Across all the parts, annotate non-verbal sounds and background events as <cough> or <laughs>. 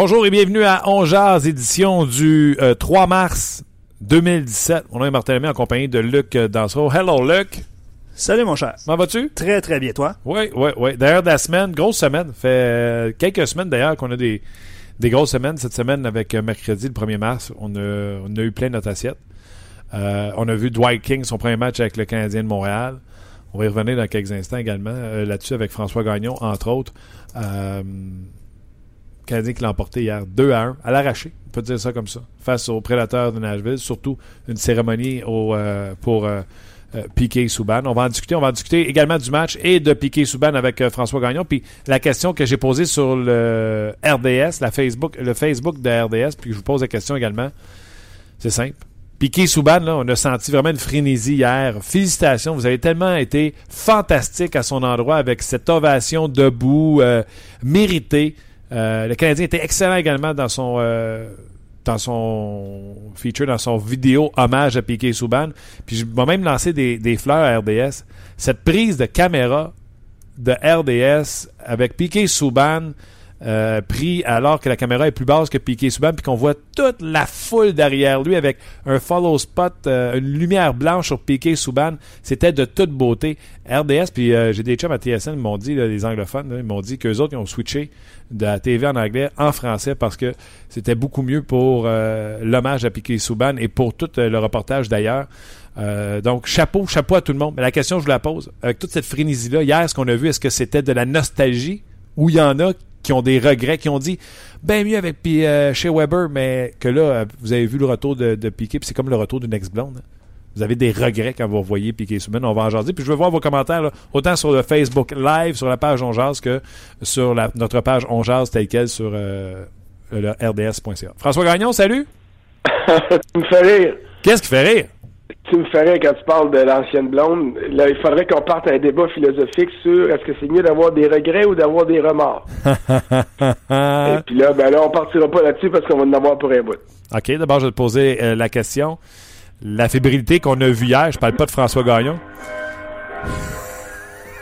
Bonjour et bienvenue à On Jazz, édition du euh, 3 mars 2017. Mon nom est Martin Lemay en compagnie de Luc Dansereau. Hello Luc. Salut mon cher. Comment vas-tu? Très très bien, toi? Oui, oui, oui. D'ailleurs, de la semaine, grosse semaine. fait euh, quelques semaines d'ailleurs qu'on a des, des grosses semaines. Cette semaine, avec euh, mercredi, le 1er mars, on a, on a eu plein notre assiette. Euh, on a vu Dwight King, son premier match avec le Canadien de Montréal. On va y revenir dans quelques instants également euh, là-dessus avec François Gagnon, entre autres. Canadien qui l'a emporté hier 2 à 1, à l'arraché, on peut dire ça comme ça, face aux prédateurs de Nashville, surtout une cérémonie euh, pour euh, euh, Piquet Souban. On va en discuter, on va en discuter également du match et de Piquet Souban avec euh, François Gagnon. Puis la question que j'ai posée sur le RDS, la Facebook, le Facebook de RDS, puis je vous pose la question également, c'est simple. Piquet Souban, là, on a senti vraiment une frénésie hier. Félicitations, vous avez tellement été fantastique à son endroit avec cette ovation debout, méritée. Euh, le Canadien était excellent également dans son euh, dans son feature, dans son vidéo hommage à Piquet Souban. Puis je vais même lancer des, des fleurs à RDS. Cette prise de caméra de RDS avec Piquet Souban euh, pris alors que la caméra est plus basse que Piquet Souban puis qu'on voit toute la foule derrière lui avec un follow spot, euh, une lumière blanche sur Piquet Souban. C'était de toute beauté. RDS, puis euh, j'ai des chums à TSN, ils m'ont dit, là, les anglophones, là, ils m'ont dit qu'eux autres, ils ont switché de la TV en anglais en français parce que c'était beaucoup mieux pour euh, l'hommage à Piquet Souban et pour tout euh, le reportage d'ailleurs. Euh, donc, chapeau, chapeau à tout le monde. Mais la question, je vous la pose. Avec toute cette frénésie-là, hier, ce qu'on a vu, est-ce que c'était de la nostalgie ou il y en a qui ont des regrets, qui ont dit ben mieux avec puis, euh, chez Weber, mais que là, euh, vous avez vu le retour de, de Piquet, puis c'est comme le retour d'une ex-blonde. hein. Vous avez des regrets quand vous revoyez Piquet Souban. On va en jaser. Puis je veux voir vos commentaires, là, autant sur le Facebook Live, sur la page On Jase, que sur la- notre page On Jase telle quelle sur euh, le rds.ca. François Gagnon, salut! <laughs> tu me fais rire. Qu'est-ce qui fait rire? Tu me rire quand tu parles de l'ancienne blonde. Là, il faudrait qu'on parte à un débat philosophique sur est-ce que c'est mieux d'avoir des regrets ou d'avoir des remords. <laughs> Et puis là, ben là, on partira pas là-dessus parce qu'on va en avoir pour un bout. OK, d'abord, je vais te poser euh, la question. La fébrilité qu'on a vue hier, je parle pas de François Gagnon.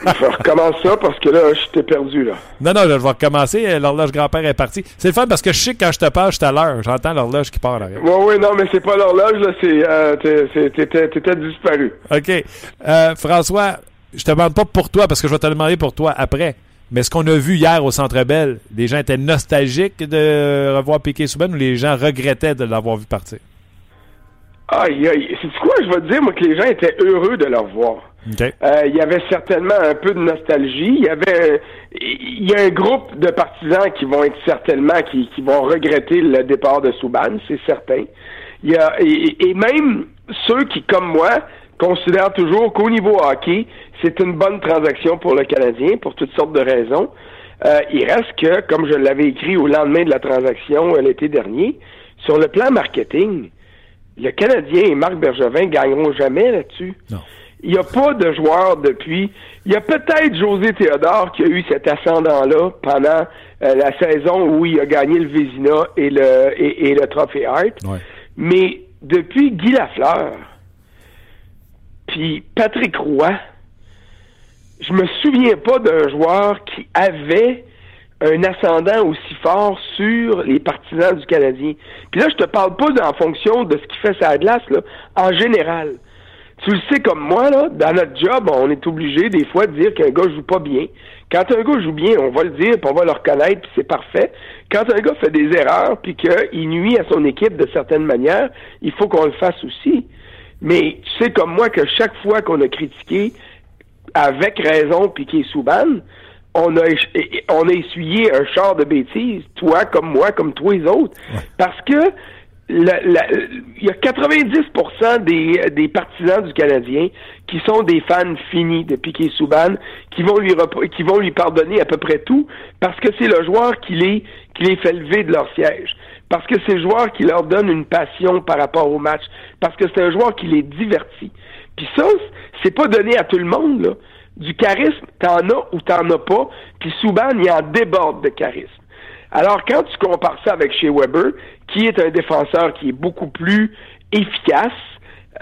Je recommence ça parce que là, je t'ai perdu, là. Non, non, je vais recommencer. Euh, L'horloge grand-père est parti. C'est le fun parce que je sais que quand je te parle, je suis à l'heure. J'entends l'horloge qui part. Oui, oui, non, mais c'est pas l'horloge, là, c'est, euh, t'étais, disparu. OK. Euh, François, je te demande pas pour toi parce que je vais te demander pour toi après. Mais ce qu'on a vu hier au Centre Bell, les gens étaient nostalgiques de revoir Piquet Souban ou les gens regrettaient de l'avoir vu partir? Aïe, aïe. C'est quoi, je vais te dire, moi, que les gens étaient heureux de le revoir. Euh, il y avait certainement un peu de nostalgie. Il y avait, il y a un groupe de partisans qui vont être certainement qui, qui vont regretter le départ de Souban, c'est certain. Il y a et, et même ceux qui, comme moi, considèrent toujours qu'au niveau hockey, c'est une bonne transaction pour le Canadien pour toutes sortes de raisons. Euh, il reste que, comme je l'avais écrit au lendemain de la transaction euh, l'été dernier, sur le plan marketing, le Canadien et Marc Bergevin gagneront jamais là-dessus. Non. Il n'y a pas de joueur depuis. Il y a peut-être José Théodore qui a eu cet ascendant-là pendant euh, la saison où il a gagné le Vézina et le, et, et le Trophée Hart. Ouais. Mais depuis Guy Lafleur, puis Patrick Roy, je me souviens pas d'un joueur qui avait un ascendant aussi fort sur les partisans du Canadien. Puis là, je te parle pas en fonction de ce qu'il fait sa glace, là, en général. Tu le sais comme moi, là, dans notre job, on est obligé des fois de dire qu'un gars joue pas bien. Quand un gars joue bien, on va le dire, puis on va le reconnaître, puis c'est parfait. Quand un gars fait des erreurs, puis qu'il nuit à son équipe de certaines manières, il faut qu'on le fasse aussi. Mais tu sais comme moi que chaque fois qu'on a critiqué, avec raison, Piquet Souban, on a, on a essuyé un char de bêtises, toi comme moi, comme tous les autres. Parce que il y a 90% des, partisans du Canadien qui sont des fans finis de Piquet Souban, qui vont lui pardonner à peu près tout parce que c'est le joueur qui les fait lever de leur siège, parce que c'est le joueur qui leur donne une passion par rapport au match, parce que c'est un joueur qui les divertit. Puis ça, c'est pas donné à tout le monde. Du charisme, t'en as ou t'en as pas. Puis Souban, il en déborde de charisme. Alors, quand tu compares ça avec chez Weber, qui est un défenseur qui est beaucoup plus efficace,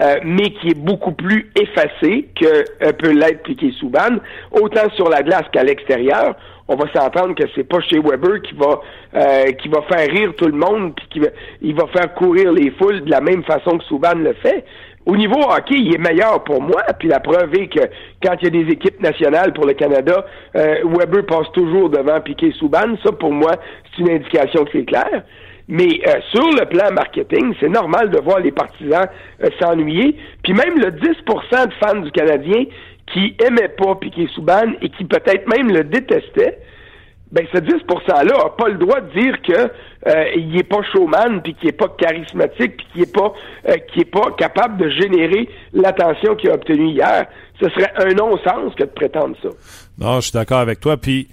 euh, mais qui est beaucoup plus effacé que euh, peut l'être Piqué Souban, autant sur la glace qu'à l'extérieur. On va s'entendre que c'est pas chez Weber qui va euh, qui va faire rire tout le monde puis qui va il va faire courir les foules de la même façon que Souban le fait au niveau hockey, il est meilleur pour moi. Puis la preuve est que quand il y a des équipes nationales pour le Canada, euh, Weber passe toujours devant Piquet Souban. Ça, pour moi, c'est une indication que c'est clair. Mais euh, sur le plan marketing, c'est normal de voir les partisans euh, s'ennuyer. Puis même le 10% de fans du Canadien qui aimaient pas Piquet Souban et qui peut-être même le détestaient, ben ce 10 %-là n'a pas le droit de dire que euh, il est pas showman, puis qu'il est pas charismatique, puis qu'il est pas euh, qui est pas capable de générer l'attention qu'il a obtenue hier. Ce serait un non-sens que de prétendre ça. Non, je suis d'accord avec toi. Puis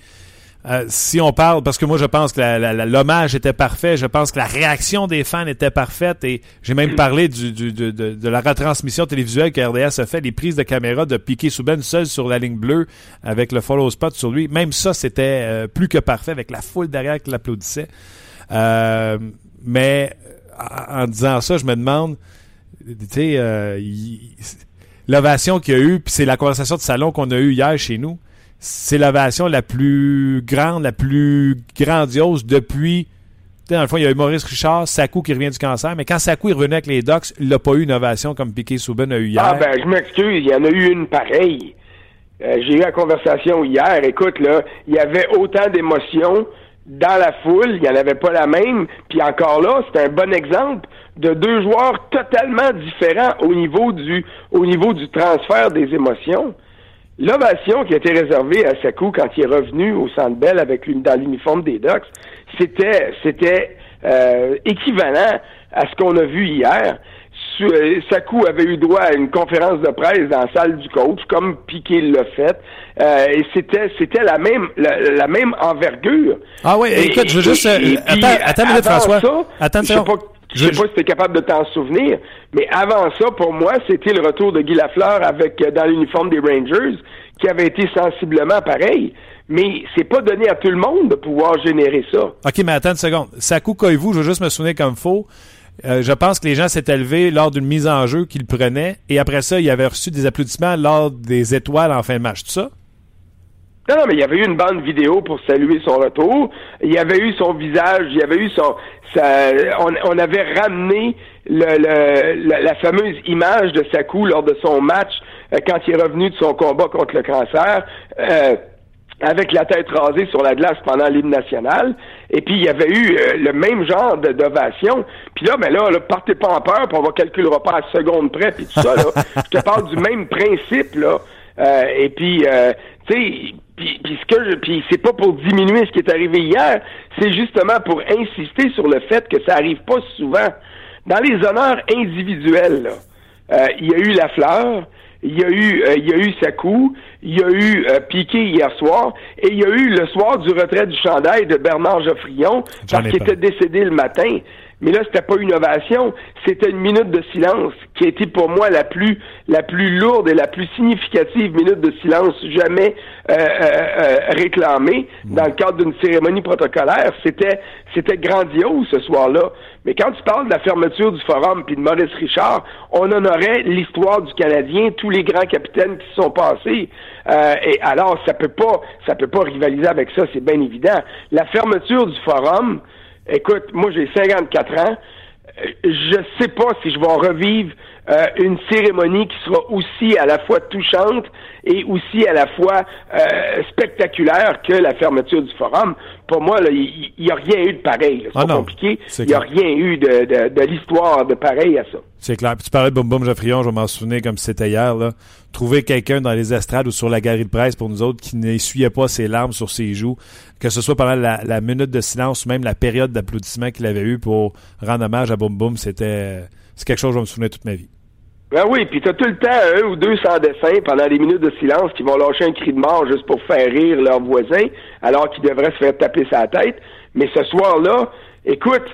euh, si on parle, parce que moi je pense que l'hommage était parfait, je pense que la réaction des fans était parfaite et j'ai même parlé du, du, de, de, la retransmission télévisuelle que RDS a fait, les prises de caméra de Piqué Souben seul sur la ligne bleue avec le follow spot sur lui. Même ça, c'était euh, plus que parfait avec la foule derrière qui l'applaudissait. Euh, mais en disant ça, je me demande, tu sais, l'ovation qu'il y a eu, puis c'est la conversation de salon qu'on a eue hier chez nous c'est l'ovation la plus grande, la plus grandiose depuis. Dans le fond, il y a eu Maurice Richard, Sakou qui revient du cancer, mais quand Sakou est revenu avec les Ducks, il n'a pas eu une ovation comme Piqué Souben a eu hier. Ah ben, je m'excuse, il y en a eu une pareille. Euh, j'ai eu la conversation hier. Écoute, là, il y avait autant d'émotions dans la foule, il n'y en avait pas la même. Puis encore là, c'est un bon exemple de deux joueurs totalement différents au niveau du transfert des émotions. L'ovation qui a été réservée à Sakou quand il est revenu au Centre Bell avec une, dans l'uniforme des Ducks, c'était c'était euh, équivalent à ce qu'on a vu hier. Euh, Sakou avait eu droit à une conférence de presse dans la salle du coach, comme Piqué l'a fait, euh, et c'était c'était la même la, même envergure. Ah oui, écoute, je veux juste attends, attends une minute, François. attends je sais pas si tu es capable de t'en souvenir, mais avant ça, pour moi, c'était le retour de Guy Lafleur avec euh, dans l'uniforme des Rangers, qui avait été sensiblement pareil. Mais c'est pas donné à tout le monde de pouvoir générer ça. OK, mais attends une seconde. Sakou Koivu, je veux juste me souvenir comme faux. Euh, je pense que les gens s'étaient levés lors d'une mise en jeu qu'il prenait, et après ça, il avait reçu des applaudissements lors des étoiles en fin de match, tout ça? Non, non, mais il y avait eu une bande vidéo pour saluer son retour. Il y avait eu son visage, il y avait eu son. on, avait ramené le, la, fameuse image de Sakou lors de son match euh, quand il est revenu de son combat contre le cancer. Euh, avec la tête rasée sur la glace pendant l'hymne national. Et puis, il y avait eu euh, le même genre d'ovation. Puis là, ben là, là, partez pas en peur, puis on va calculer le repas à seconde près, puis tout ça. Là. <laughs> Je te parle du même principe, là. et puis, tu sais, puis, ce que je, puis c'est pas pour diminuer ce qui est arrivé hier, c'est justement pour insister sur le fait que ça arrive pas souvent. Dans les honneurs individuels, euh, il y a eu la fleur, il y a eu euh, il y a eu Sakou, il y a eu euh, Piqué hier soir, et il y a eu le soir du retrait du chandail de Bernard Geoffrion, parce qu'il était décédé le matin. Mais là, c'était pas une ovation, c'était une minute de silence qui a été pour moi la plus la plus lourde et la plus significative minute de silence jamais euh, euh, euh réclamée dans le cadre d'une cérémonie protocolaire. C'était c'était grandiose ce soir-là. Mais quand tu parles de la fermeture du forum puis de Maurice Richard, on honorait l'histoire du Canadien, tous les grands capitaines qui sont passés. Euh, et alors, ça peut pas ça peut pas rivaliser avec ça, c'est bien évident. La fermeture du forum Écoute, moi j'ai 54 ans. Euh, je sais pas si je vais revivre euh, une cérémonie qui sera aussi à la fois touchante et aussi à la fois euh, spectaculaire que la fermeture du forum. Pour moi, il n'y a rien eu de pareil. C'est Ah pas non, compliqué. Il n'y a rien eu de, de, de l'histoire de pareil à ça. C'est clair. Puis tu parlais de Boum Boum Geoffrion, je vais m'en souvenir comme si c'était hier. Là. Trouver quelqu'un dans les estrades ou sur la galerie de presse pour nous autres qui n'essuyait pas ses larmes sur ses joues, que ce soit pendant la, la minute de silence ou même la période d'applaudissement qu'il avait eu pour rendre hommage à Boum Boum, c'était c'est quelque chose que je vais me souvenir toute ma vie. Ben oui, puis t'as tout le temps un ou deux sans dessin pendant les minutes de silence qui vont lâcher un cri de mort juste pour faire rire leurs voisins, alors qu'ils devraient se faire taper sa tête. Mais ce soir-là, écoute,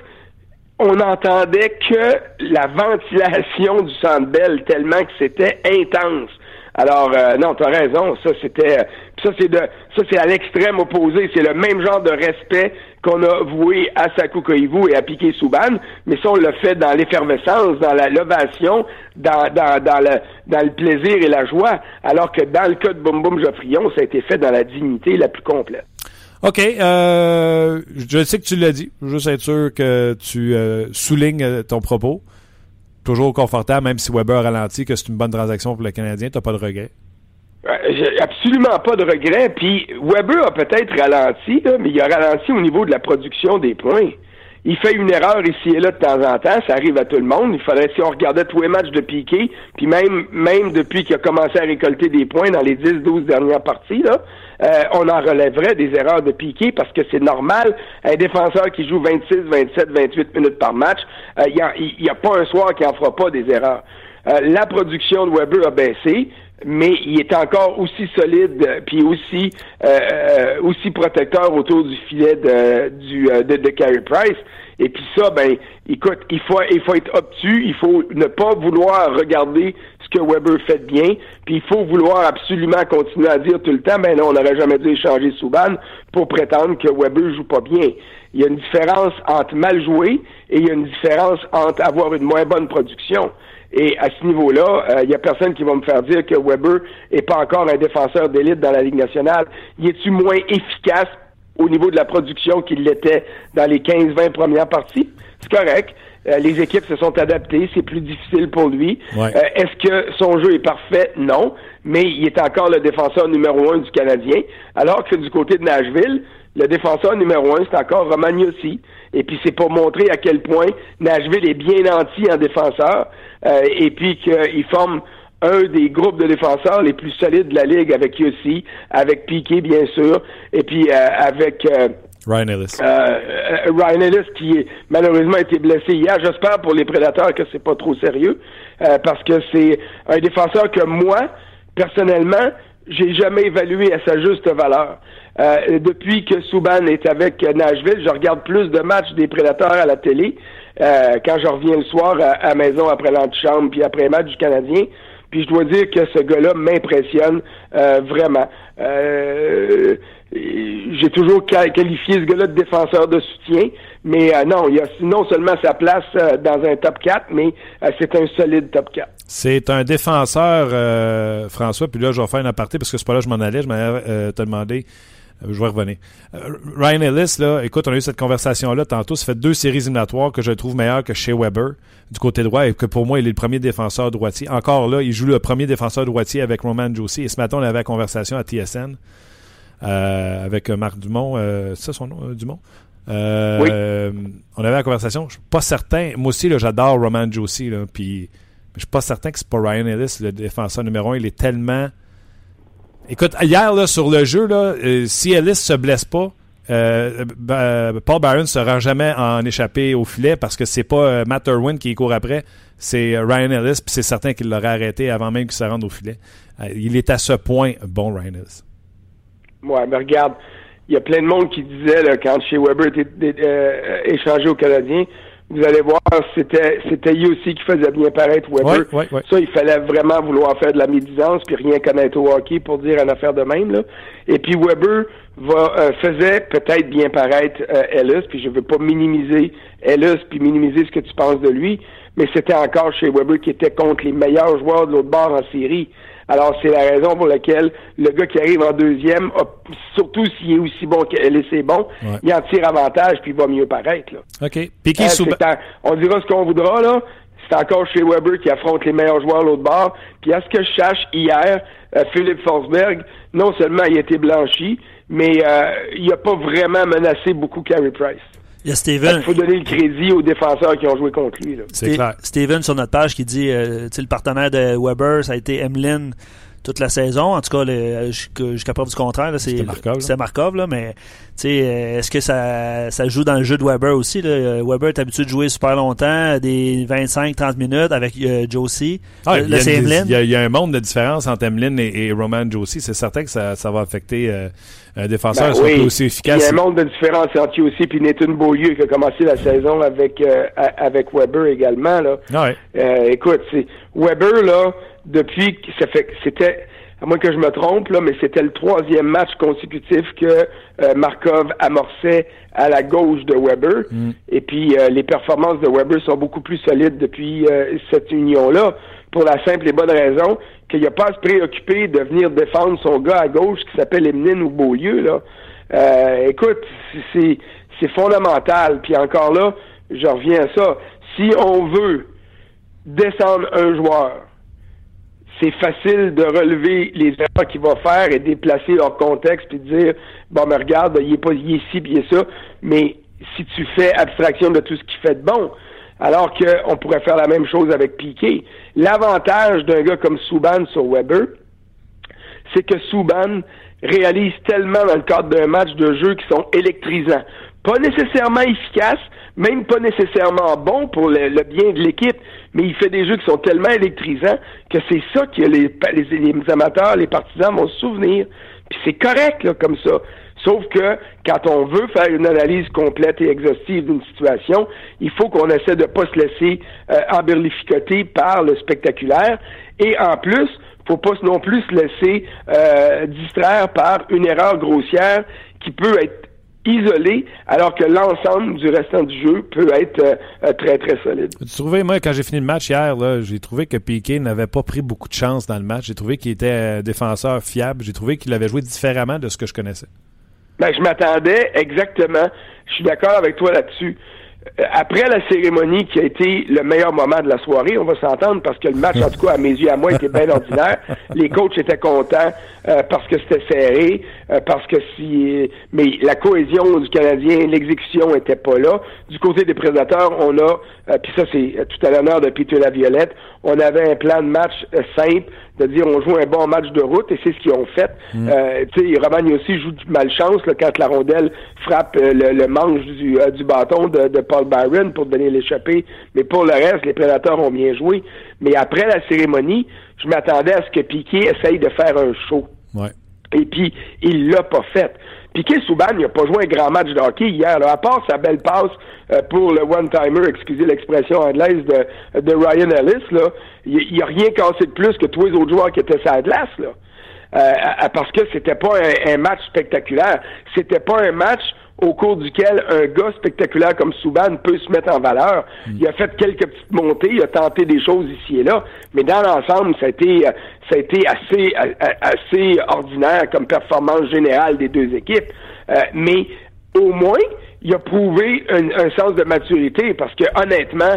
on n'entendait que la ventilation du Centre tellement que c'était intense. Alors euh, non, t'as raison, ça c'était ça c'est de ça c'est à l'extrême opposé, c'est le même genre de respect qu'on a voué à Sakou Koivu et à Piquet Souban, mais ça on l'a fait dans l'effervescence, dans l'ovation, dans, le le plaisir et la joie, alors que dans le cas de Boum Boum Geoffrion, ça a été fait dans la dignité la plus complète. OK. Euh, je sais que tu l'as dit. Juste être sûr que tu euh, soulignes euh, ton propos. Toujours confortable, même si Weber ralentit, que c'est une bonne transaction pour le Canadien. T'as pas de regret. Euh, absolument pas de regret. Puis Weber a peut-être ralenti, là, mais il a ralenti au niveau de la production des points. Il fait une erreur ici et là de temps en temps, ça arrive à tout le monde. Il faudrait, si on regardait tous les matchs de Piqué, puis même même depuis qu'il a commencé à récolter des points dans les 10-12 dernières parties, là, euh, on en relèverait des erreurs de Piqué parce que c'est normal. Un défenseur qui joue 26, 27, 28 minutes par match, euh, il n'y a, pas un soir qui en fera pas des erreurs. Euh, la production de Weber a baissé, mais il est encore aussi solide euh, puis aussi euh, euh, aussi protecteur autour du filet de du euh, de, de Carey Price. Et puis ça, ben, écoute, il faut il faut être obtus, il faut ne pas vouloir regarder ce que Weber fait bien, puis il faut vouloir absolument continuer à dire tout le temps, ben non, on n'aurait jamais dû échanger Souban pour prétendre que Weber joue pas bien. Il y a une différence entre mal jouer et il y a une différence entre avoir une moins bonne production. Et à ce niveau-là, il euh, n'y a personne qui va me faire dire que Weber est pas encore un défenseur d'élite dans la Ligue nationale. Y est-tu moins efficace au niveau de la production qu'il l'était dans les 15-20 premières parties? C'est correct. Euh, les équipes se sont adaptées, c'est plus difficile pour lui. Ouais. Euh, Est-ce que son jeu est parfait? Non. Mais il est encore le défenseur numéro un du Canadien. Alors que du côté de Nashville, le défenseur numéro un, c'est encore Romagnosi. Et puis c'est pour montrer à quel point Nashville est bien nanti en défenseur. Euh, et puis qu'il forme un des groupes de défenseurs les plus solides de la ligue avec Yossi, avec Piquet bien sûr, et puis euh, avec euh, Ryan Ellis. euh, Ryan Ellis qui est, malheureusement a été blessé hier. J'espère pour les prédateurs que c'est pas trop sérieux euh, parce que c'est un défenseur que moi personnellement j'ai jamais évalué à sa juste valeur. Euh, depuis que Souban est avec Nashville, je regarde plus de matchs des prédateurs à la télé euh, quand je reviens le soir à, à maison après l'antichambre puis après match du Canadien. Puis je dois dire que ce gars-là m'impressionne euh, vraiment. Euh, j'ai toujours qualifié ce gars-là de défenseur de soutien, mais euh, non, il a non seulement sa place euh, dans un top 4, mais euh, c'est un solide top 4. C'est un défenseur, François, puis là, je vais faire un aparté parce que c'est pas là que je m'en allais. Je m'allais euh, te demander. Euh, je vais revenir. Euh, Ryan Ellis, là, écoute, on a eu cette conversation-là tantôt. Ça fait deux séries éliminatoires que je trouve meilleures que chez Weber du côté droit et que pour moi, il est le premier défenseur droitier. Encore là, il joue le premier défenseur droitier avec Roman Josie. Et ce matin, on avait la conversation à TSN euh, avec Marc Dumont. Euh, c'est ça son nom, Dumont? Euh, Oui. on avait la conversation. Je suis pas certain. Moi aussi, là, j'adore Roman Josie. Puis je suis pas certain que c'est pas Ryan Ellis, le défenseur numéro un. Il est tellement. Écoute, hier, là, sur le jeu, là, euh, si Ellis se blesse pas, euh, ben, Paul Byron ne se rend jamais en échappé au filet parce que c'est pas euh, Matt Irwin qui court après, c'est euh, Ryan Ellis, puis c'est certain qu'il l'aurait arrêté avant même qu'il se rende au filet. Euh, il est à ce point bon, Ryan Ellis. Ouais, mais regarde, il y a plein de monde qui disait là, quand chez Weber était euh, échangé au Canadien, vous allez voir, c'était c'était lui aussi qui faisait bien paraître Weber. Ouais, ouais, ouais. Ça, il fallait vraiment vouloir faire de la médisance puis rien connaître au hockey pour dire une affaire de même. Là. Et puis Weber va euh, faisait peut-être bien paraître euh, Ellis, puis je veux pas minimiser Ellis puis minimiser ce que tu penses de lui, mais c'était encore chez Weber qui était contre les meilleurs joueurs de l'autre bord en série. Alors, c'est la raison pour laquelle le gars qui arrive en deuxième, a- surtout s'il est aussi bon qu'Ellis est bon, Ouais. il en tire avantage puis il va mieux paraître. Là. OK. Piqué Euh, c'est un- on dira ce qu'on voudra, là. c'est encore chez Weber qui affronte les meilleurs joueurs l'autre bord. Puis à ce que je sache, hier, euh, Philippe Forsberg, non seulement il a été blanchi, mais euh, il n'a pas vraiment menacé beaucoup Carey Price. Il y a Steven. Il faut donner le crédit aux défenseurs qui ont joué contre lui. C'est clair. Steven sur notre page qui dit, euh, le partenaire de Weber, ça a été Emlyn toute la saison. En tout cas, jusqu'à preuve du contraire, c'est Markov, Markov là, mais euh, est-ce que ça, ça joue dans le jeu de Weber aussi? Là? Weber est habitué de jouer super longtemps, des 25-30 minutes avec euh, Josie. Ah, il, y a, un monde de différence entre Emlyn et, Roman Josie. C'est certain que ça, ça va affecter euh, un défenseur ben, oui. aussi efficace? Il y a un monde de différence entre Josie et Nathan Beaulieu qui a commencé la saison avec, avec Weber également. Là. Ah écoute, Weber, là, depuis que ça fait c'était à moins que je me trompe, là, mais c'était le troisième match consécutif que euh, Markov amorçait à la gauche de Weber. Mm. Et puis euh, les performances de Weber sont beaucoup plus solides depuis euh, cette union-là, pour la simple et bonne raison qu'il n'a pas à se préoccuper de venir défendre son gars à gauche qui s'appelle Emeline ou Beaulieu. Là. écoute, c'est, c'est fondamental. Puis encore là, je reviens à ça. Si on veut descendre un joueur, c'est facile de relever les erreurs qu'il va faire et déplacer leur contexte puis dire bon mais regarde, il est pas il est ci, puis il est ça, mais si tu fais abstraction de tout ce qu'il fait de bon, alors qu'on pourrait faire la même chose avec Piquet. L'avantage d'un gars comme Souban sur Weber, c'est que Souban réalise tellement dans le cadre d'un match de jeu qui sont électrisants. Pas nécessairement efficaces, même pas nécessairement bons pour le, bien de l'équipe, mais il fait des jeux qui sont tellement électrisants que c'est ça que les, amateurs, les partisans vont se souvenir. Puis c'est correct comme ça. Sauf que quand on veut faire une analyse complète et exhaustive d'une situation, il faut qu'on essaie de pas se laisser euh, emberlificoter par le spectaculaire. Et en plus, faut pas non plus se laisser euh, distraire par une erreur grossière qui peut être isolé, alors que l'ensemble du restant du jeu peut être euh, euh, très, très solide. Tu trouvais, moi, quand j'ai fini le match hier, j'ai trouvé que Piquet n'avait pas pris beaucoup de chance dans le match. J'ai trouvé qu'il était un défenseur fiable. J'ai trouvé qu'il avait joué différemment de ce que je connaissais. Ben, je m'attendais exactement. Je suis d'accord avec toi là-dessus. Euh, après la cérémonie qui a été le meilleur moment de la soirée, on va s'entendre parce que le match, en tout cas, à mes yeux, à moi, était bien ordinaire. <laughs> Les coachs étaient contents euh, parce que c'était serré, euh, parce que si... Mais la cohésion du Canadien, l'exécution était pas là. Du côté des prédateurs, on a, puis ça, c'est tout à l'honneur de Peter Laviolette, on avait un plan de match simple, de dire on joue un bon match de route et c'est ce qu'ils ont fait. Mm. Euh, tu sais, Romagne aussi joue du malchance là, quand la rondelle frappe euh, le, manche du, euh, du bâton de, de, Paul Byron pour donner l'échappée. Mais pour le reste, les prédateurs ont bien joué. Mais après la cérémonie, je m'attendais à ce que Piquet essaye de faire un show. Ouais. Et puis, il l'a pas fait. Souban, il n'a pas joué un grand match de hockey hier. à part sa belle passe euh, pour le one-timer, excusez l'expression anglaise de, de Ryan Ellis, là, il n'a rien cassé de plus que tous les autres joueurs qui étaient sur la glace. Là. Euh, parce que c'était pas un, un, match spectaculaire. C'était pas un match au cours duquel un gars spectaculaire comme Souban peut se mettre en valeur. Mm. Il a fait quelques petites montées, il a tenté des choses ici et là, mais dans l'ensemble, ça a été, euh, ça a été assez, assez ordinaire comme performance générale des deux équipes. Euh, mais au moins, il a prouvé un, un, sens de maturité parce que honnêtement,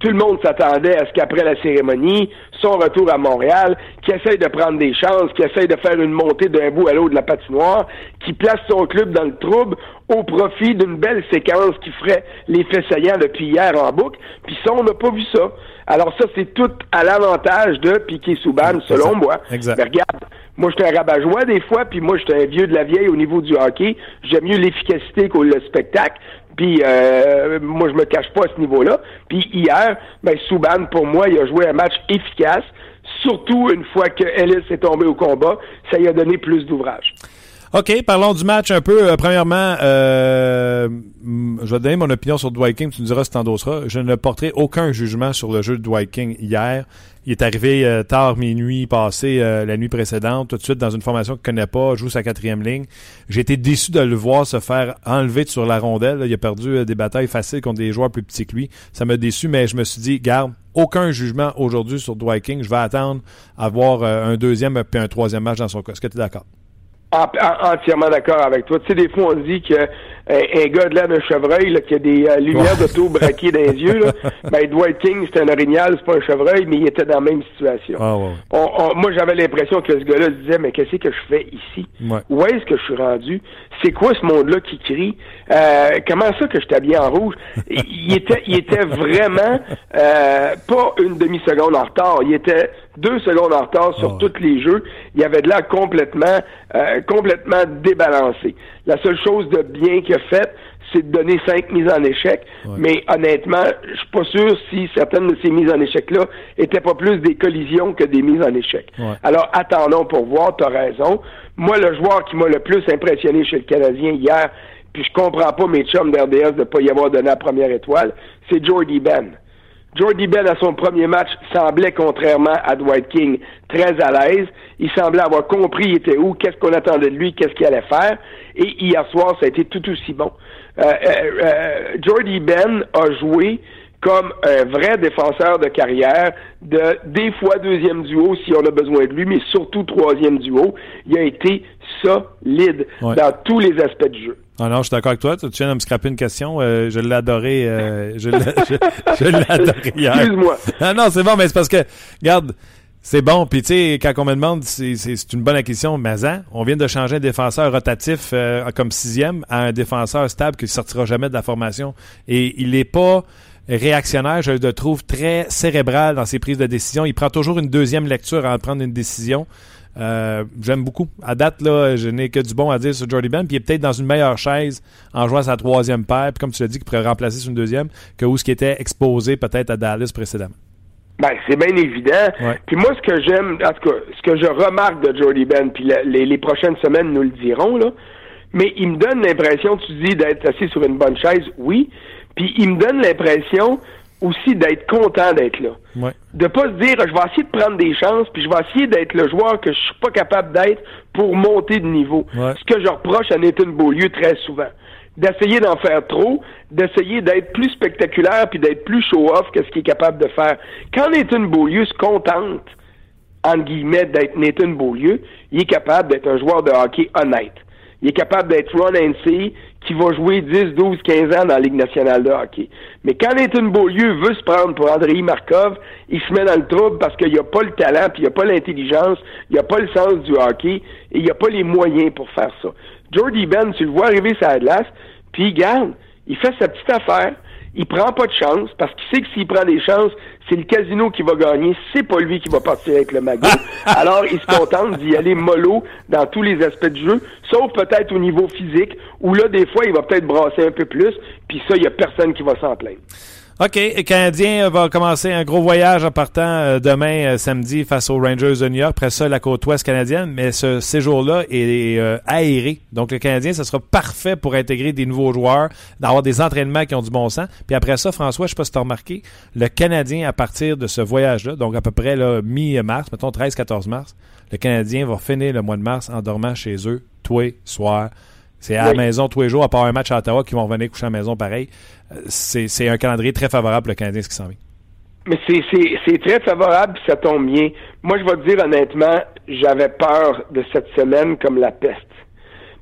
tout le monde s'attendait à ce qu'après la cérémonie, son retour à Montréal, qui essaye de prendre des chances, qui essaye de faire une montée d'un bout à l'autre de la patinoire, qui place son club dans le trouble au profit d'une belle séquence qui ferait l'effet saillant depuis hier en boucle. Puis ça, on n'a pas vu ça. Alors ça, c'est tout à l'avantage de Piquet Souban, selon moi. Exact. Mais regarde, moi, j'étais un rabat-joie des fois, puis moi, j'étais un vieux de la vieille au niveau du hockey. J'aime mieux l'efficacité que le spectacle. Puis euh, moi, je me cache pas à ce niveau-là. Puis hier, ben Souban, pour moi, il a joué un match efficace. Surtout une fois que Ellis est tombé au combat, ça lui a donné plus d'ouvrage. OK, parlons du match un peu. Euh, premièrement, euh, je vais te donner mon opinion sur Dwight King. Tu me diras si tu endosseras. Je ne porterai aucun jugement sur le jeu de Dwight King hier. Il est arrivé euh, tard minuit passé la nuit précédente, tout de suite dans une formation qu'il connaît pas, joue sa quatrième ligne. J'ai été déçu de le voir se faire enlever sur la rondelle. Il a perdu des batailles faciles contre des joueurs plus petits que lui. Ça m'a déçu, mais je me suis dit, garde, aucun jugement aujourd'hui sur Dwight King. Je vais attendre à voir un deuxième puis un troisième match dans son cas. Est-ce que tu es d'accord? entièrement d'accord avec toi. Tu sais, des fois, on dit que un, gars de là d'un chevreuil là, qui a des euh, lumières d'auto braquées dans les yeux. Là. <laughs> Ben, Dwight King, c'est un orignal, c'est pas un chevreuil, mais il était dans la même situation. Ah, moi, j'avais l'impression que ce gars-là se disait, mais qu'est-ce que je fais ici? Où est-ce que je suis rendu? C'est quoi ce monde-là qui crie? Euh, comment ça que je t'habille en rouge? il était, il était vraiment euh, pas une demi-seconde en retard. Il était deux secondes en retard sur tous les jeux. Il y avait de là complètement, complètement débalancé. La seule chose de bien qu'il a fait, c'est de donner cinq mises en échec. Mais honnêtement, je suis pas sûr si certaines de ces mises en échec-là étaient pas plus des collisions que des mises en échec. Alors, attendons pour voir, tu as raison. Moi, le joueur qui m'a le plus impressionné chez le Canadien hier, puis je comprends pas mes chums d'RDS de pas y avoir donné la première étoile, c'est Jordy Ben. Jordy Ben, à son premier match, semblait, contrairement à Dwight King, très à l'aise. Il semblait avoir compris il était où, qu'est-ce qu'on attendait de lui, qu'est-ce qu'il allait faire. Et hier soir, ça a été tout aussi bon. Euh, euh, euh, Jordy Ben a joué comme un vrai défenseur de carrière, de des fois deuxième duo si on a besoin de lui, mais surtout troisième duo. Il a été solide dans tous les aspects du jeu. Ah non, je suis d'accord avec toi. Tu viens de me scraper une question. Euh, je l'ai adoré. Euh, je l'ai <laughs> adoré hier. Excuse-moi. Ah non, c'est bon, mais c'est parce que, regarde, c'est bon. Puis tu sais, quand on me demande, c'est, c'est une bonne acquisition, mais hein, on vient de changer un défenseur rotatif euh, comme sixième à un défenseur stable qui ne sortira jamais de la formation. Et il n'est pas réactionnaire, je le trouve très cérébral dans ses prises de décision. Il prend toujours une deuxième lecture avant de prendre une décision. Euh, j'aime beaucoup. À date, là, je n'ai que du bon à dire sur Jordy Ben. Puis il est peut-être dans une meilleure chaise en jouant sa troisième paire. Puis comme tu l'as dit, qu'il pourrait remplacer sur une deuxième que où ce qui était exposé peut-être à Dallas précédemment. Ben, c'est bien évident. Puis moi, ce que j'aime, en tout cas, ce que je remarque de Jordy Ben, puis les, prochaines semaines nous le diront, là, mais il me donne l'impression, tu dis, d'être assis sur une bonne chaise, oui, puis il me donne l'impression aussi d'être content d'être là. Ouais. De pas se dire je vais essayer de prendre des chances puis je vais essayer d'être le joueur que je suis pas capable d'être pour monter de niveau. Ce que je reproche à Nathan Beaulieu très souvent. D'essayer d'en faire trop, d'essayer d'être plus spectaculaire puis d'être plus show-off que ce qu'il est capable de faire. Quand Nathan Beaulieu se contente, entre guillemets, d'être Nathan Beaulieu, il est capable d'être un joueur de hockey honnête. Il est capable d'être run and see, qui va jouer 10, 12, 15 ans dans la Ligue nationale de hockey. Mais quand Nathan Beaulieu veut se prendre pour Andrei Markov, il se met dans le trouble parce qu'il n'a pas le talent, puis il n'a pas l'intelligence, il n'a pas le sens du hockey, et il n'a pas les moyens pour faire ça. Jordy Ben, tu le vois arriver sur la glace, puis il garde, il fait sa petite affaire, il prend pas de chance parce qu'il sait que s'il prend des chances, c'est le casino qui va gagner, c'est pas lui qui va partir avec le magot. <laughs> Alors, il se contente d'y aller mollo dans tous les aspects du jeu, sauf peut-être au niveau physique, où là, des fois, il va peut-être brasser un peu plus, puis ça, il y a personne qui va s'en plaindre. OK. Le Canadien va commencer un gros voyage en partant euh, demain, euh, samedi, face aux Rangers de New York. Après ça, la côte ouest canadienne. Mais ce séjour-là est euh, aéré. Donc, le Canadien, ce sera parfait pour intégrer des nouveaux joueurs, d'avoir des entraînements qui ont du bon sens. Puis après ça, François, je ne sais pas si tu as remarqué, le Canadien, à partir de ce voyage-là, donc à peu près mi-mars, mettons 13-14 mars, le Canadien va finir le mois de mars en dormant chez eux, tous les soirs. C'est à la maison tous les jours, à part un match à Ottawa qui vont revenir coucher à la maison pareil. Euh, c'est un calendrier très favorable pour le Canadien, ce qui s'en vient. Mais c'est très favorable, ça tombe bien. Moi, je vais te dire honnêtement, j'avais peur de cette semaine comme la peste.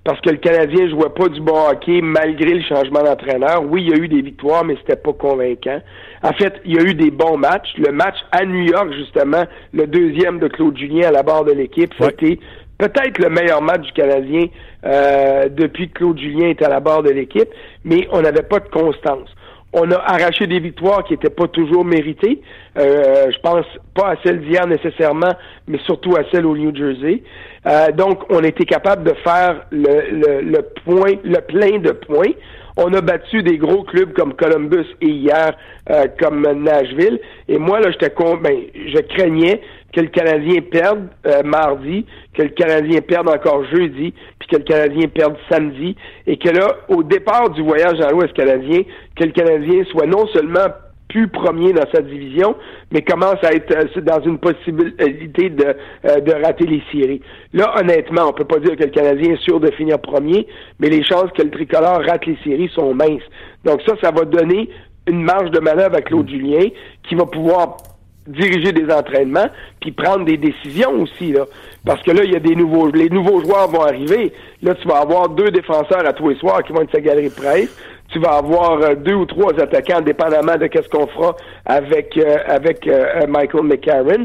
Parce que le Canadien ne jouait pas du bon hockey malgré le changement d'entraîneur. Oui, il y a eu des victoires, mais c'était pas convaincant. En fait, il y a eu des bons matchs. Le match à New York, justement, le deuxième de Claude Julien à la barre de l'équipe, c'était peut-être le meilleur match du Canadien euh, depuis que Claude Julien est à la barre de l'équipe, mais on n'avait pas de constance. On a arraché des victoires qui n'étaient pas toujours méritées. Euh, je pense pas à celle d'hier nécessairement, mais surtout à celle au New Jersey. Euh, donc, on était capable de faire le, le, point, le plein de points. On a battu des gros clubs comme Columbus et hier euh, comme Nashville. Et moi, là, j'étais ben, je craignais que le Canadien perde euh, mardi, que le Canadien perde encore jeudi, puis que le Canadien perde samedi, et que là, au départ du voyage dans l'Ouest canadien, que le Canadien soit non seulement plus premier dans sa division, mais commence à être euh, dans une possibilité de, de rater les séries. Là, honnêtement, on peut pas dire que le Canadien est sûr de finir premier, mais les chances que le tricolore rate les séries sont minces. Donc ça, ça va donner une marge de manœuvre à Claude Julien qui va pouvoir diriger des entraînements, puis prendre des décisions aussi, là. Parce que là, il y a des nouveaux, les nouveaux joueurs vont arriver. Là, tu vas avoir deux défenseurs à tous les soirs qui vont être sa galerie de presse. Tu vas avoir euh, deux ou trois attaquants, dépendamment de qu'est-ce qu'on fera avec euh, avec euh, Michael McCarron,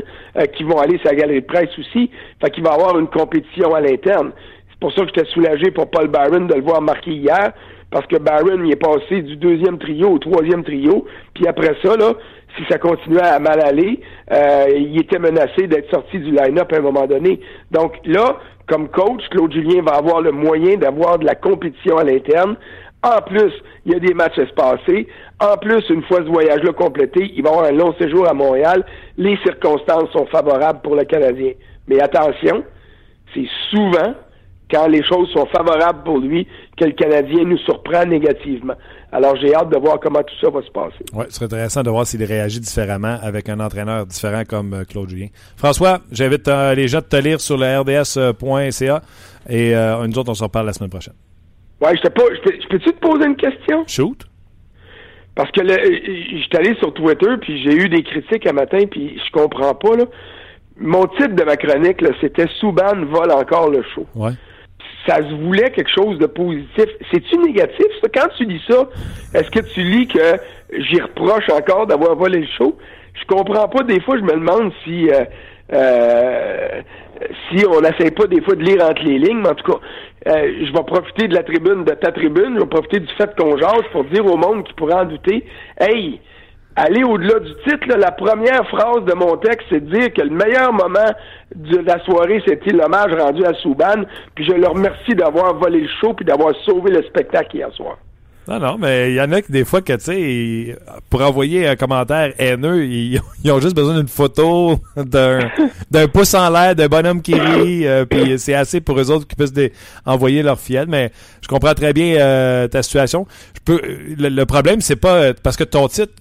qui vont aller sa galerie de presse aussi. Fait qu'il va avoir une compétition à l'interne. C'est pour ça que j'étais soulagé pour Paul Barron de le voir marquer hier parce que Barron il est passé du deuxième trio au troisième trio, puis après ça, là, si ça continuait à mal aller, euh, il était menacé d'être sorti du line-up à un moment donné. Donc là, comme coach, Claude Julien va avoir le moyen d'avoir de la compétition à l'interne. En plus, il y a des matchs espacés. En plus, une fois ce voyage-là complété, il va avoir un long séjour à Montréal. Les circonstances sont favorables pour le Canadien. Mais attention, c'est souvent quand les choses sont favorables pour lui, que le Canadien nous surprend négativement. Alors, j'ai hâte de voir comment tout ça va se passer. Oui, ce serait intéressant de voir s'il réagit différemment avec un entraîneur différent comme euh, Claude Julien. François, j'invite euh, les gens de te lire sur le rds.ca et euh, nous autres, on se reparle la semaine prochaine. Oui, je, je peux-tu te poser une question? Shoot. Parce que je suis allé sur Twitter, puis j'ai eu des critiques un matin, puis je comprends pas. Là. Mon titre de ma chronique, c'était Souban vole encore le show. Ouais ça se voulait quelque chose de positif. C'est-tu négatif, ça? Quand tu lis ça, est-ce que tu lis que j'y reproche encore d'avoir volé le show? Je comprends pas. Des fois, je me demande si euh, euh, si on n'essaie pas des fois de lire entre les lignes, mais en tout cas, euh, je vais profiter de la tribune, de ta tribune, je vais profiter du fait qu'on jase pour dire au monde qui pourrait en douter, hey, aller au-delà du titre, la première phrase de mon texte, c'est dire que le meilleur moment de la soirée, c'était l'hommage rendu à Souban, puis je le remercie d'avoir volé le show puis d'avoir sauvé le spectacle hier soir. Non, non, mais il y en a qui, des fois, que, tu sais, pour envoyer un commentaire haineux, <laughs> ils, ont juste besoin d'une photo, d'un pouce en l'air, d'un bonhomme qui rit, euh, puis c'est assez pour eux autres qui puissent envoyer leur fiel. Mais je comprends très bien euh, ta situation. Je peux, le, problème, c'est pas parce que ton titre,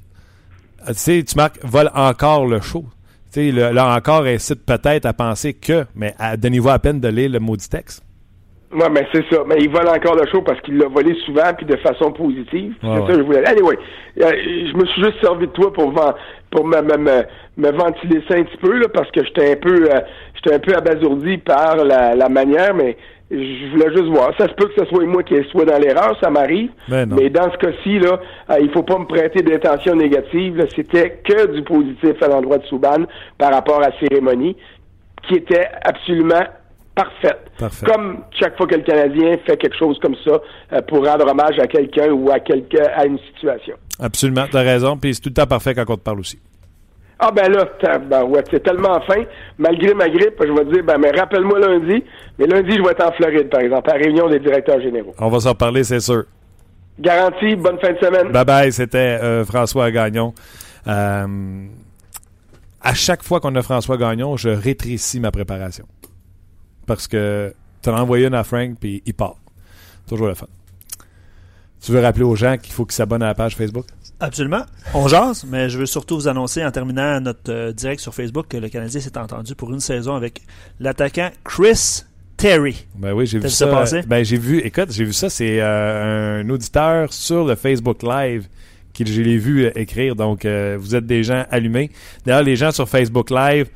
tu sais, tu marques vole encore le show. Tu sais, là encore, incite peut-être à penser que, mais donnez-vous à peine de lire le maudit texte. Oui, mais c'est ça. Mais il vole encore le show parce qu'il l'a volé souvent puis de façon positive. c'est ça que je voulais. Anyway, euh, je me suis juste servi de toi pour pour me, me, me, ventiler ça un petit peu là, parce que j'étais un peu euh, j'étais un peu abasourdi par la, la manière, mais je voulais juste voir. Ça se peut que ce soit moi qui soit dans l'erreur, ça m'arrive. Ben mais, dans ce cas-ci, là, euh, il faut pas me prêter d'intention négative. C'était que du positif à l'endroit de Souban par rapport à la cérémonie, qui était absolument parfaite. Comme chaque fois que le Canadien fait quelque chose comme ça euh, pour rendre hommage à quelqu'un ou à quelqu'un à une situation. Absolument, tu as raison. Puis c'est tout le temps parfait quand on te parle aussi. Ah ben là, ben ouais, c'est tellement fin. Malgré ma grippe, je vais dire, ben mais rappelle-moi lundi. Mais lundi, je vais être en Floride, par exemple, à la réunion des directeurs généraux. On va s'en parler, c'est sûr. Garantie, bonne fin de semaine. Bye bye, c'était euh, François Gagnon. Euh, à chaque fois qu'on a François Gagnon, je rétrécis ma préparation. Parce que tu as envoyé une à Frank, puis il part. Toujours le fun. Tu veux rappeler aux gens qu'il faut qu'ils s'abonnent à la page Facebook? Absolument. On jase, mais je veux surtout vous annoncer en terminant notre euh, direct sur Facebook que le Canadien s'est entendu pour une saison avec l'attaquant Chris Terry. Ben oui, j'ai vu ça. ben j'ai vu, écoute, j'ai vu ça, c'est euh, un auditeur sur le Facebook Live qui je l'ai vu euh, écrire. Donc vous êtes des gens allumés. D'ailleurs, les gens sur Facebook Live,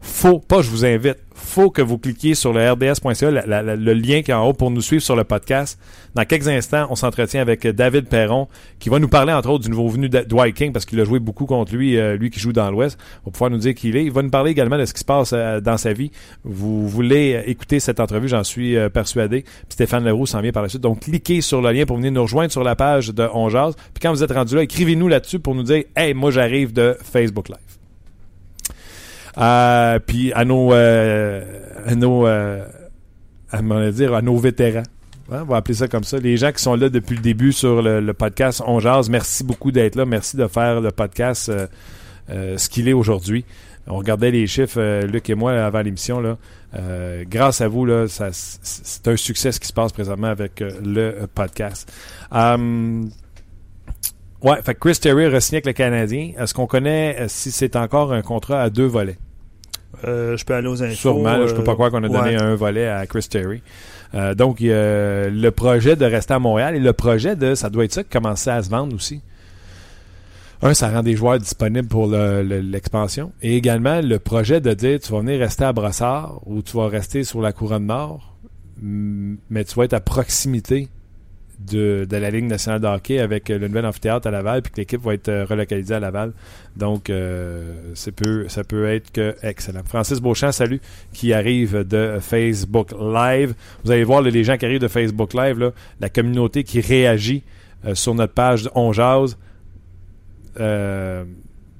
faut pas, je vous invite, faut que vous cliquiez sur le rds.ca, le lien qui est en haut pour nous suivre sur le podcast. Dans quelques instants, on s'entretient avec David Perron, qui va nous parler entre autres du nouveau venu de Dwight King, parce qu'il a joué beaucoup contre lui, euh, lui qui joue dans l'Ouest. On pouvoir nous dire qui il est. Il va nous parler également de ce qui se passe euh, dans sa vie. Vous voulez écouter cette entrevue, j'en suis euh, persuadé. Stéphane Leroux s'en vient par la suite. Donc, cliquez sur le lien pour venir nous rejoindre sur la page de On Puis quand vous êtes rendu là, écrivez-nous là-dessus pour nous dire « Hey, moi j'arrive de Facebook Live ». Euh, puis à nos, euh, à nos, euh, à, dire, nos vétérans. Hein, on va appeler ça comme ça. Les gens qui sont là depuis le début sur le, podcast On Jase, merci beaucoup d'être là. Merci de faire le podcast ce qu'il est aujourd'hui. On regardait les chiffres, Luc et moi, avant l'émission. Grâce à vous, c'est un succès ce qui se passe présentement avec le podcast. ouais, fait Chris Terry signé avec le Canadien. Est-ce qu'on connaît si c'est encore un contrat à deux volets? Euh, je peux aller aux infos. Sûrement, je peux pas croire qu'on a donné un volet à Chris Terry. Euh, donc, le projet de rester à Montréal et le projet de, ça doit être ça, commencer à se vendre aussi. un, ça rend des joueurs disponibles pour l'expansion. et également, le projet de dire tu vas venir rester à Brossard ou tu vas rester sur la couronne nord, mais tu vas être à proximité de, la Ligue nationale de hockey avec le nouvel amphithéâtre à Laval, puis que l'équipe va être euh, relocalisée à Laval. Donc, euh, ça, peut, être que excellent. Francis Beauchamp, salut, qui arrive de Facebook Live. Vous allez voir les gens qui arrivent de Facebook Live, la communauté qui réagit euh, sur notre page On Jazz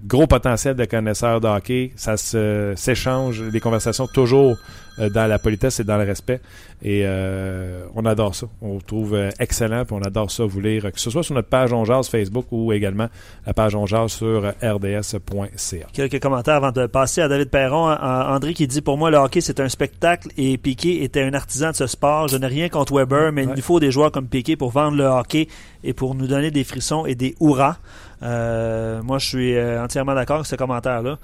gros potentiel de connaisseurs de hockey. Ça s'échange, les conversations toujours euh, dans la politesse et dans le respect. Et euh, on adore ça. On vous trouve euh, excellent, puis on adore ça vous lire, que ce soit sur notre page On Facebook ou également la page On sur rds.ca. Quelques commentaires avant de passer à David Perron. André qui dit Pour moi, le hockey, c'est un spectacle et Piquet était un artisan de ce sport. Je n'ai rien contre Weber, mais il faut des joueurs comme Piquet pour vendre le hockey et pour nous donner des frissons et des hurrahs. moi, je suis entièrement d'accord avec ce commentaire-là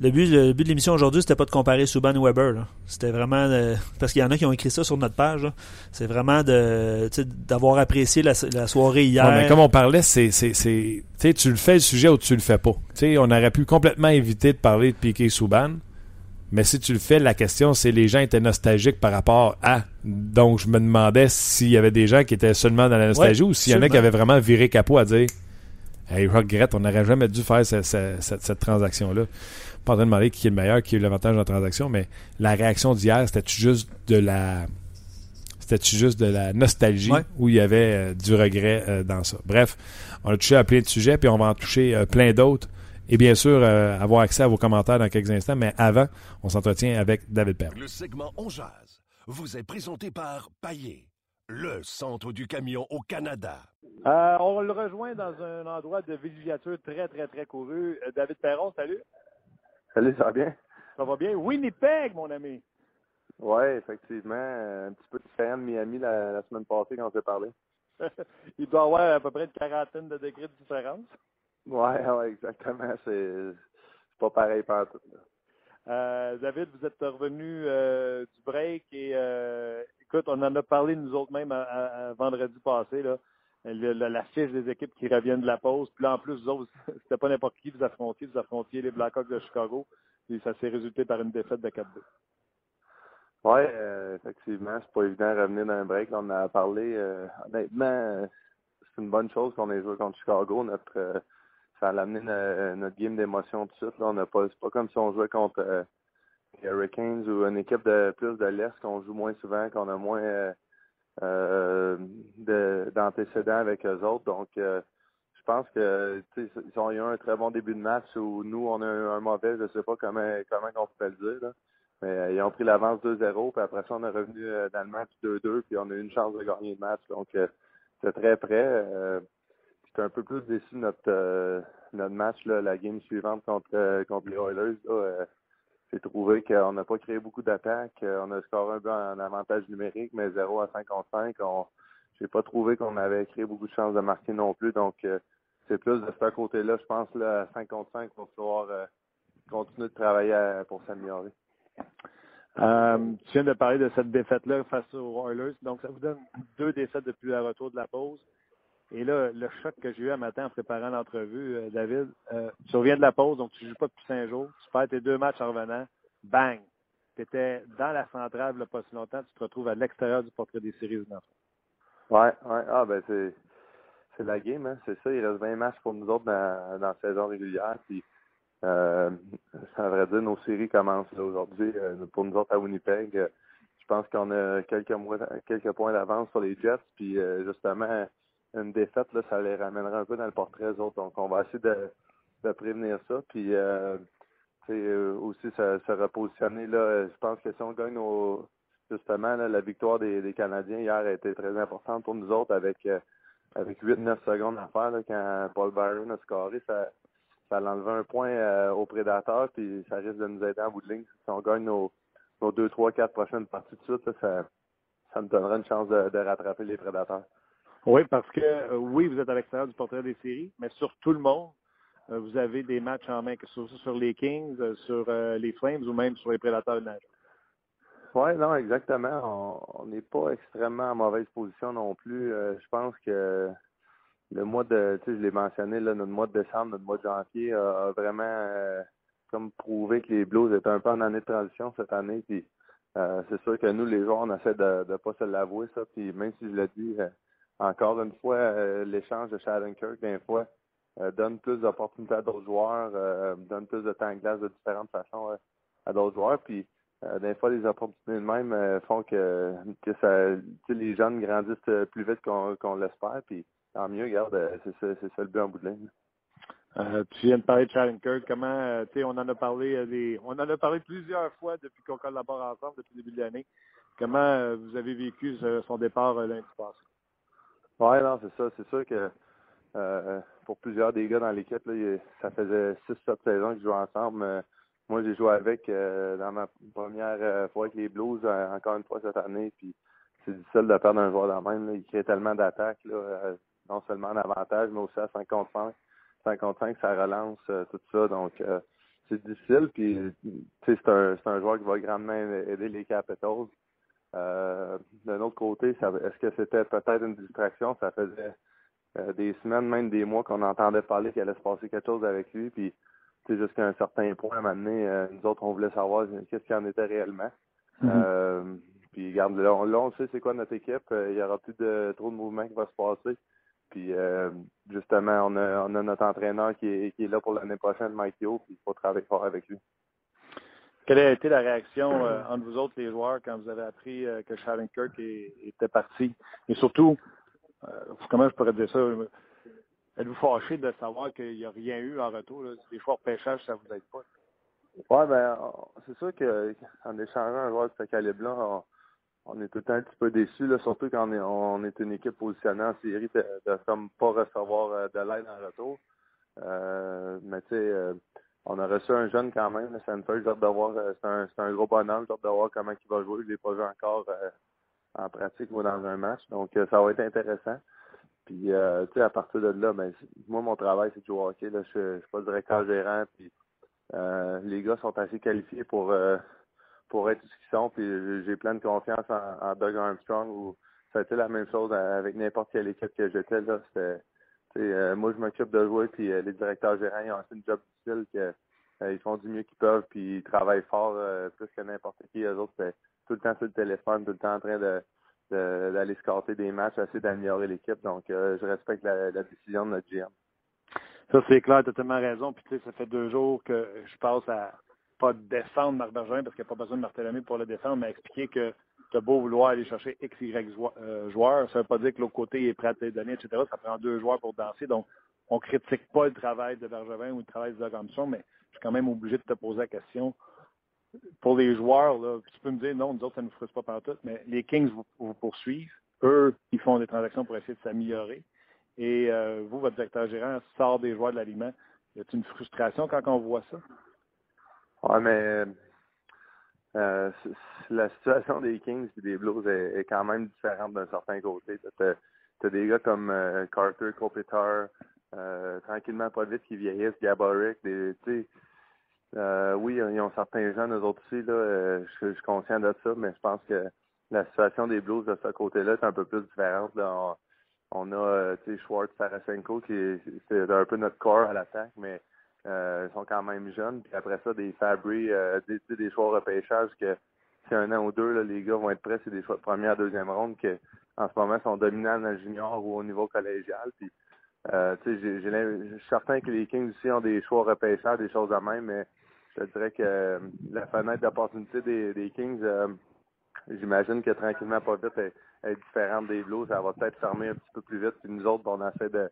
le but, le but de l'émission aujourd'hui, c'était pas de comparer Subban et Weber. C'était vraiment parce qu'il y en a qui ont écrit ça sur notre page. C'est vraiment de d'avoir apprécié la, soirée hier. mais comme on parlait, c'est c'est tu le fais le sujet ou tu le fais pas. on aurait pu complètement éviter de parler de Piqué Souban. Mais si tu le fais, la question, c'est les gens étaient nostalgiques par rapport à. Donc, je me demandais s'il y avait des gens qui étaient seulement dans la nostalgie ou s'il y en a qui avaient vraiment viré capot à dire Hey, regrette, on n'aurait jamais dû faire cette, cette transaction-là pas en train de demander qui est le meilleur, qui a eu l'avantage de la transaction, mais la réaction d'hier, c'était juste de la. C'était juste de la nostalgie où il y avait euh, du regret euh, dans ça? Bref, on a touché à plein de sujets, puis on va en toucher euh, plein d'autres. Et bien sûr, avoir accès à vos commentaires dans quelques instants, mais avant, on s'entretient avec David Perrin. Le segment On Jazz vous est présenté par Paillé, le centre du camion au Canada. on le rejoint dans un endroit de villégiature très, très, très couru. David Perron, salut. Salut, ça va bien? Ça va bien? Winnipeg, mon ami. Oui, effectivement. Un petit peu différent de Miami la, semaine passée quand on s'est parlé. <laughs> Il doit y avoir à peu près une quarantaine de degrés de différence. Oui, ouais, exactement. C'est pas pareil partout. Euh, David, vous êtes revenu euh, du break et euh, écoute, on en a parlé nous autres même à, vendredi passé. Là la fiche des équipes qui reviennent de la pause. Puis là, en plus, vous autres, <laughs> c'était pas n'importe qui vous affrontiez. Vous affrontiez les Blackhawks de Chicago. Et ça s'est résulté par une défaite de 4-2. Oui, euh, effectivement, c'est pas évident de revenir d'un break. on a parlé. Euh, honnêtement, c'est une bonne chose qu'on ait joué contre Chicago. Euh, ça a amené notre game d'émotion tout de suite. Là. On pas, c'est pas comme si on jouait contre les Hurricanes ou une équipe de plus de l'Est qu'on joue moins souvent, qu'on a moins euh, d'antécédents avec eux autres. Donc, euh, je pense que ils ont eu un très bon début de match où nous, on a eu un mauvais, je ne sais pas comment, comment on peut le dire. Mais euh, ils ont pris l'avance 2-0, puis après ça, on est revenu dans le match 2-2, puis on a eu une chance de gagner le match. Donc, c'est très près. J'étais un peu plus déçu de notre, notre match, là, la game suivante contre, contre les Oilers. Là, j'ai trouvé qu'on n'a pas créé beaucoup d'attaques. Euh, on a scoré un peu en avantage numérique, mais 0 à 55, on j'ai pas trouvé qu'on avait créé beaucoup de chances de marquer non plus. Donc euh, c'est plus de ce côté-là, je pense, là, à 55, il va falloir euh, continuer de travailler pour s'améliorer. tu viens de parler de cette défaite-là face aux Oilers. Donc, ça vous donne deux défaites depuis le retour de la pause. Et là, le choc que j'ai eu un matin en préparant l'entrevue, euh, David, euh, tu reviens de la pause, donc tu ne joues pas depuis cinq jours, tu perds tes deux matchs en revenant, bang! Tu étais dans la centrale pas si longtemps, tu te retrouves à l'extérieur du portrait des séries Oui, Ouais, ouais. Ah, ben c'est, c'est la game, hein. c'est ça. Il reste 20 matchs pour nous autres dans, la saison régulière. Puis, euh, ça vrai dire, nos séries commencent aujourd'hui. Euh, pour nous autres à Winnipeg, je pense qu'on a quelques, mois, quelques points d'avance sur les Jets. Puis, justement, une défaite, là, ça les ramènerait un peu dans le portrait autres. Donc, on va essayer de, de prévenir ça. Puis, euh, euh aussi se, repositionner. Là, je pense que si on gagne justement la victoire des, Canadiens hier a été très importante pour nous autres avec euh, avec 8-9 secondes à faire quand Paul Byron a scoré, ça, ça l'enlevait un point euh, aux prédateurs, puis ça risque de nous aider en bout de ligne. Si on gagne nos, nos 2, 3, 4 prochaines parties de suite, ça, ça nous donnera une chance de, de rattraper les prédateurs. Oui, parce que euh, oui, vous êtes à l'extérieur du portrait des séries, mais sur tout le monde, euh, vous avez des matchs en main, que ce soit sur les Kings, euh, sur les Flames ou même sur les Prédateurs de Nage. Oui, non, exactement. On n'est pas extrêmement en mauvaise position non plus. je pense que le mois de, tu sais, je l'ai mentionné, là, notre mois de décembre, notre mois de janvier a, vraiment euh, comme prouvé que les Blues étaient un peu en année de transition cette année. Puis euh, c'est sûr que nous, les joueurs, on essaie de ne pas se l'avouer, ça. Puis même si je dis euh, encore une fois, l'échange de Kirk, des fois, donne plus d'opportunités à d'autres joueurs, donne plus de temps de glace de différentes façons à d'autres joueurs. Puis des fois, les opportunités de même font que, ça, les jeunes grandissent plus vite qu'on l'espère. Puis tant mieux, regarde, euh, c'est ça, le but en bout de ligne. Euh, tu viens de parler de Sharon Kirk. Comment, euh, tu sais, on en a parlé on en a parlé plusieurs fois depuis qu'on collabore ensemble depuis le début de l'année. Comment vous avez vécu son départ lundi passé? Oui, non, c'est ça. C'est sûr que pour plusieurs des gars dans l'équipe, ça faisait 6-7 saisons qu'ils jouaient ensemble. moi, j'ai joué avec dans ma première fois avec les Blues, encore une fois cette année. Puis c'est difficile de perdre un joueur dans même. Il crée tellement d'attaques non seulement en avantage, mais aussi à 55. 55, ça relance euh, tout ça. Donc, euh, c'est difficile. Puis, c'est un, un joueur qui va grandement aider les Capitals. Euh, D'un autre côté, est-ce que c'était peut-être une distraction? Ça faisait euh, des semaines, même des mois qu'on entendait parler qu'il allait se passer quelque chose avec lui. Puis, jusqu'à un certain point, à un moment donné, nous autres, on voulait savoir qu'est-ce qu'il en était réellement. Mm-hmm. puis, regarde, là, on, sait c'est quoi notre équipe. Il y aura plus de trop de mouvements qui va se passer. Puis euh, justement, on a, on a notre entraîneur qui est, qui est là pour l'année prochaine, Mike Yo, puis il faut travailler fort avec lui. Quelle a été la réaction euh, entre vous autres, les joueurs, quand vous avez appris euh, que Sharon Kirk était parti? Et surtout, comment je pourrais dire ça? Êtes-vous fâché de savoir qu'il n'y a rien eu en retour? Là? Des fois, pêchage, ça vous aide pas? Oui, ben, c'est sûr qu'en échangeant un joueur de ce calibre-là, on est tout un petit peu déçus, là, surtout quand on est, est une équipe positionnée en série, de, de comme pas recevoir euh, de l'aide en retour. Euh, mais tu sais, euh, on a reçu un jeune quand même, le Sanford, j'ai hâte de voir, c'est un, c'est un gros bonhomme, j'ai hâte de voir comment il va jouer. Je l'ai pas vu encore en pratique ou dans un match, donc ça va être intéressant. Puis, tu sais, à partir de là, ben, moi, mon travail, c'est de jouer hockey. Là. Je, je suis pas directeur gérant, puis les gars sont assez qualifiés pour pour être ce qu'ils sont. Puis j'ai plein de confiance en, Doug Armstrong où ça a été la même chose avec n'importe quelle équipe que j'étais. là. C'était euh, moi je m'occupe de jouer, puis euh, les directeurs gérants ils ont assez une job difficile que euh, ils font du mieux qu'ils peuvent, puis ils travaillent fort plus que n'importe qui. Eux autres, c'est tout le temps sur le téléphone, tout le temps en train de d'aller scorter des matchs, essayer d'améliorer l'équipe. Donc, je respecte la, décision de notre GM. Ça, c'est clair, tu as tellement raison. Puis, tu sais, ça fait deux jours que je passe à, pas défendre Marc Bergevin parce qu'il n'y a pas besoin de Martelami pour le défendre, mais expliquer que tu as beau vouloir aller chercher X, Y euh, joueurs, ça ne veut pas dire que l'autre côté est prêt à te donner, etc. Ça prend deux joueurs pour danser. Donc, on critique pas le travail de Bergevin ou le travail de Gamson, mais je suis quand même obligé de te poser la question. Pour les joueurs, tu peux me dire non, nous autres, ça ne nous frustre pas partout, mais les Kings vous, poursuivent. Eux, ils font des transactions pour essayer de s'améliorer. Et euh, vous, votre directeur gérant, sort des joueurs de l'aliment. Y a-t-il une frustration quand on voit ça? Ouais, mais euh, la situation des Kings et des Blues est, quand même différente d'un certain côté. T'as as des gars comme euh, Carter, Kopitar, euh, tranquillement pas vite qui vieillissent, Gaborik, des oui, ils ont certains jeunes, eux autres aussi, là, je, suis conscient de ça, mais je pense que la situation des Blues de ce côté-là est un peu plus différente. Là. On, a Schwartz, Sarasenko, qui c'est un peu notre corps à l'attaque, mais ils sont quand même jeunes. Puis après ça, des Fabry, euh, des, des choix repêchage que si un an ou deux, là, les gars vont être prêts, c'est des choix de première, deuxième ronde qui en ce moment sont dominants dans le junior ou au niveau collégial. Puis euh, je suis certain que les Kings aussi ont des choix repêchage, des choses à même, mais je dirais que euh, la fenêtre d'opportunité des, des Kings, j'imagine que tranquillement, pas vite, est, est différente des Blues. Ça va peut-être fermer un petit peu plus vite. Puis nous autres, on essaie de